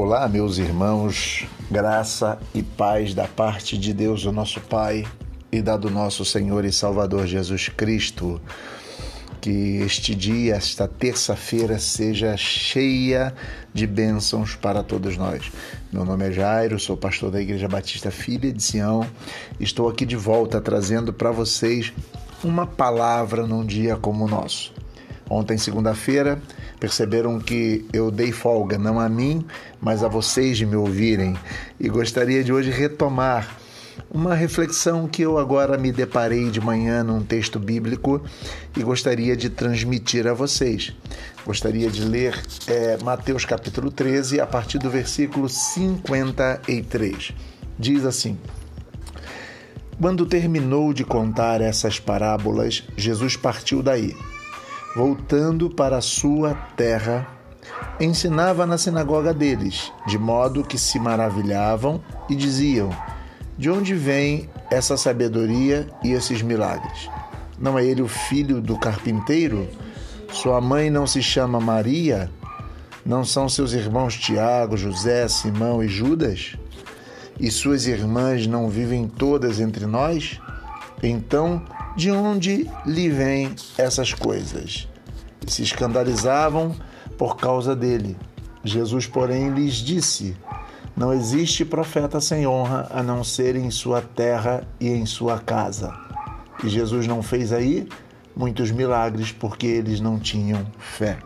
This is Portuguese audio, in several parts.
Olá, meus irmãos, graça e paz da parte de Deus, o nosso Pai, e da do nosso Senhor e Salvador Jesus Cristo. Que este dia, esta terça-feira, seja cheia de bênçãos para todos nós. Meu nome é Jairo, sou pastor da Igreja Batista Filha de Sião. Estou aqui de volta trazendo para vocês uma palavra num dia como o nosso. Ontem, segunda-feira, perceberam que eu dei folga não a mim, mas a vocês de me ouvirem e gostaria de hoje retomar uma reflexão que eu agora me deparei de manhã num texto bíblico e gostaria de transmitir a vocês. Gostaria de ler é, Mateus capítulo 13, a partir do versículo 53. Diz assim. Quando terminou de contar essas parábolas, Jesus partiu daí voltando para sua terra, ensinava na sinagoga deles, de modo que se maravilhavam e diziam: De onde vem essa sabedoria e esses milagres? Não é ele o filho do carpinteiro? Sua mãe não se chama Maria? Não são seus irmãos Tiago, José, Simão e Judas? E suas irmãs não vivem todas entre nós? Então, de onde lhe vêm essas coisas? E se escandalizavam por causa dele. Jesus, porém, lhes disse: Não existe profeta sem honra a não ser em sua terra e em sua casa. E Jesus não fez aí muitos milagres porque eles não tinham fé.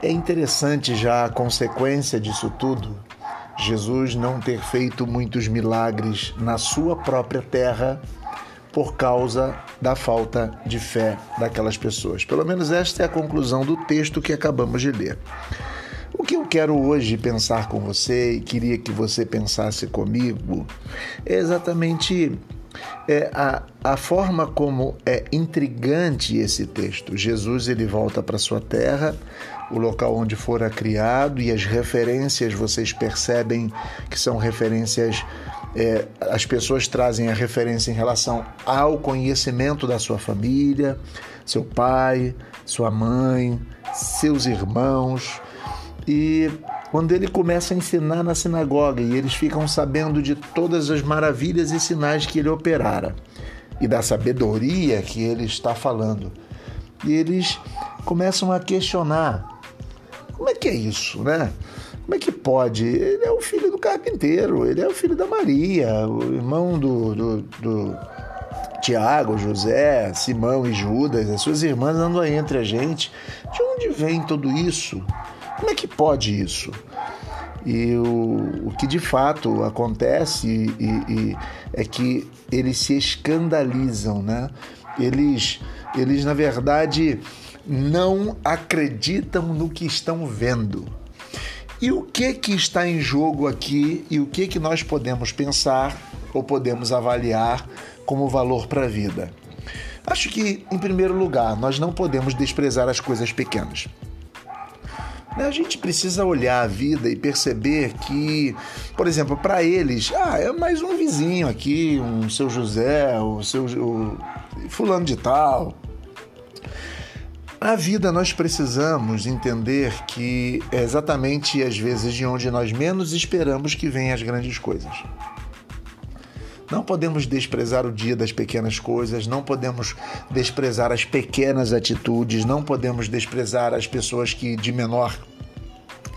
É interessante já a consequência disso tudo. Jesus não ter feito muitos milagres na sua própria terra por causa da falta de fé daquelas pessoas. Pelo menos esta é a conclusão do texto que acabamos de ler. O que eu quero hoje pensar com você e queria que você pensasse comigo é exatamente é, a, a forma como é intrigante esse texto. Jesus ele volta para sua terra, o local onde fora criado, e as referências vocês percebem que são referências é, as pessoas trazem a referência em relação ao conhecimento da sua família, seu pai, sua mãe, seus irmãos. E quando ele começa a ensinar na sinagoga e eles ficam sabendo de todas as maravilhas e sinais que ele operara e da sabedoria que ele está falando. E eles começam a questionar: como é que é isso, né? Como é que pode? Ele é o filho do carpinteiro, ele é o filho da Maria, o irmão do, do, do Tiago, José, Simão e Judas, as suas irmãs andam aí entre a gente. De onde vem tudo isso? Como é que pode isso? E o, o que de fato acontece e, e, é que eles se escandalizam, né? Eles, eles na verdade não acreditam no que estão vendo. E o que que está em jogo aqui e o que que nós podemos pensar ou podemos avaliar como valor para a vida? Acho que, em primeiro lugar, nós não podemos desprezar as coisas pequenas. Né, a gente precisa olhar a vida e perceber que, por exemplo, para eles, ah, é mais um vizinho aqui, um seu José, o seu o fulano de tal, a vida nós precisamos entender que é exatamente às vezes de onde nós menos esperamos que venham as grandes coisas. Não podemos desprezar o dia das pequenas coisas, não podemos desprezar as pequenas atitudes, não podemos desprezar as pessoas que de menor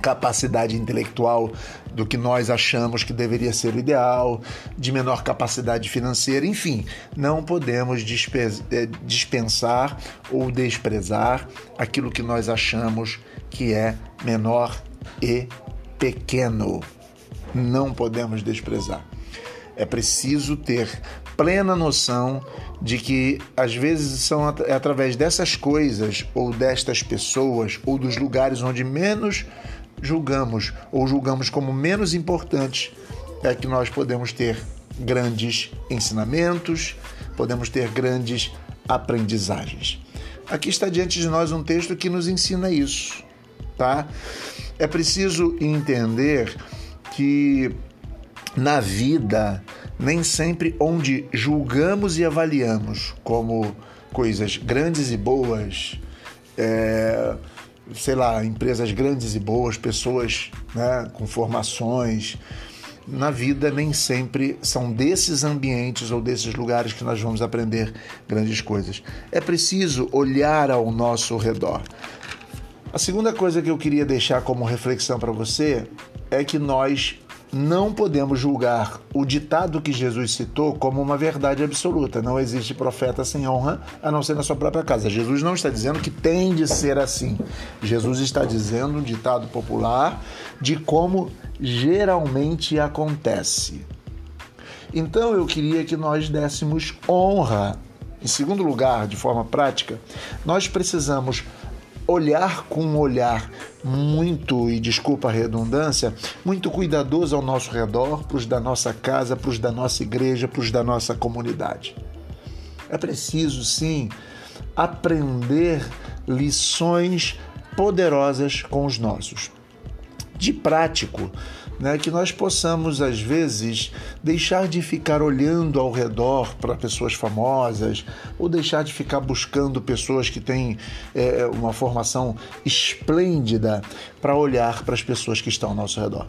capacidade intelectual do que nós achamos que deveria ser o ideal, de menor capacidade financeira, enfim, não podemos eh, dispensar ou desprezar aquilo que nós achamos que é menor e pequeno. Não podemos desprezar. É preciso ter plena noção de que às vezes são é através dessas coisas ou destas pessoas ou dos lugares onde menos julgamos ou julgamos como menos importantes, é que nós podemos ter grandes ensinamentos, podemos ter grandes aprendizagens. Aqui está diante de nós um texto que nos ensina isso, tá? É preciso entender que na vida nem sempre onde julgamos e avaliamos como coisas grandes e boas, é, sei lá, empresas grandes e boas, pessoas né, com formações. Na vida, nem sempre são desses ambientes ou desses lugares que nós vamos aprender grandes coisas. É preciso olhar ao nosso redor. A segunda coisa que eu queria deixar como reflexão para você é que nós não podemos julgar o ditado que Jesus citou como uma verdade absoluta. Não existe profeta sem honra a não ser na sua própria casa. Jesus não está dizendo que tem de ser assim. Jesus está dizendo um ditado popular de como geralmente acontece. Então eu queria que nós dessemos honra. Em segundo lugar, de forma prática, nós precisamos olhar com um olhar muito, e desculpa a redundância, muito cuidadoso ao nosso redor, para os da nossa casa, para os da nossa igreja, para os da nossa comunidade. É preciso, sim, aprender lições poderosas com os nossos. De prático, né, que nós possamos, às vezes, deixar de ficar olhando ao redor para pessoas famosas ou deixar de ficar buscando pessoas que têm é, uma formação esplêndida para olhar para as pessoas que estão ao nosso redor.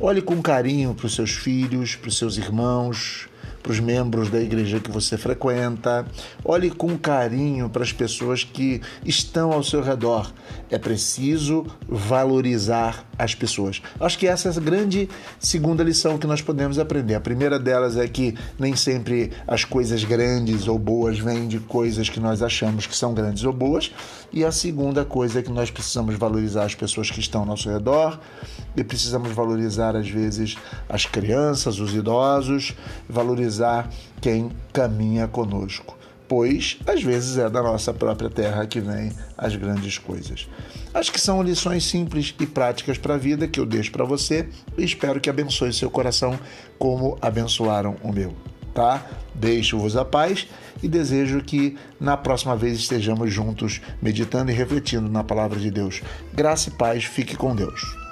Olhe com carinho para os seus filhos, para os seus irmãos, para os membros da igreja que você frequenta. Olhe com carinho para as pessoas que estão ao seu redor. É preciso valorizar as pessoas. Acho que essa é a grande segunda lição que nós podemos aprender. A primeira delas é que nem sempre as coisas grandes ou boas vêm de coisas que nós achamos que são grandes ou boas. E a segunda coisa é que nós precisamos valorizar as pessoas que estão ao nosso redor e precisamos valorizar, às vezes, as crianças, os idosos, valorizar quem caminha conosco pois às vezes é da nossa própria terra que vem as grandes coisas. Acho que são lições simples e práticas para a vida que eu deixo para você e espero que abençoe seu coração como abençoaram o meu, tá? Deixo-vos a paz e desejo que na próxima vez estejamos juntos meditando e refletindo na palavra de Deus. Graça e paz, fique com Deus.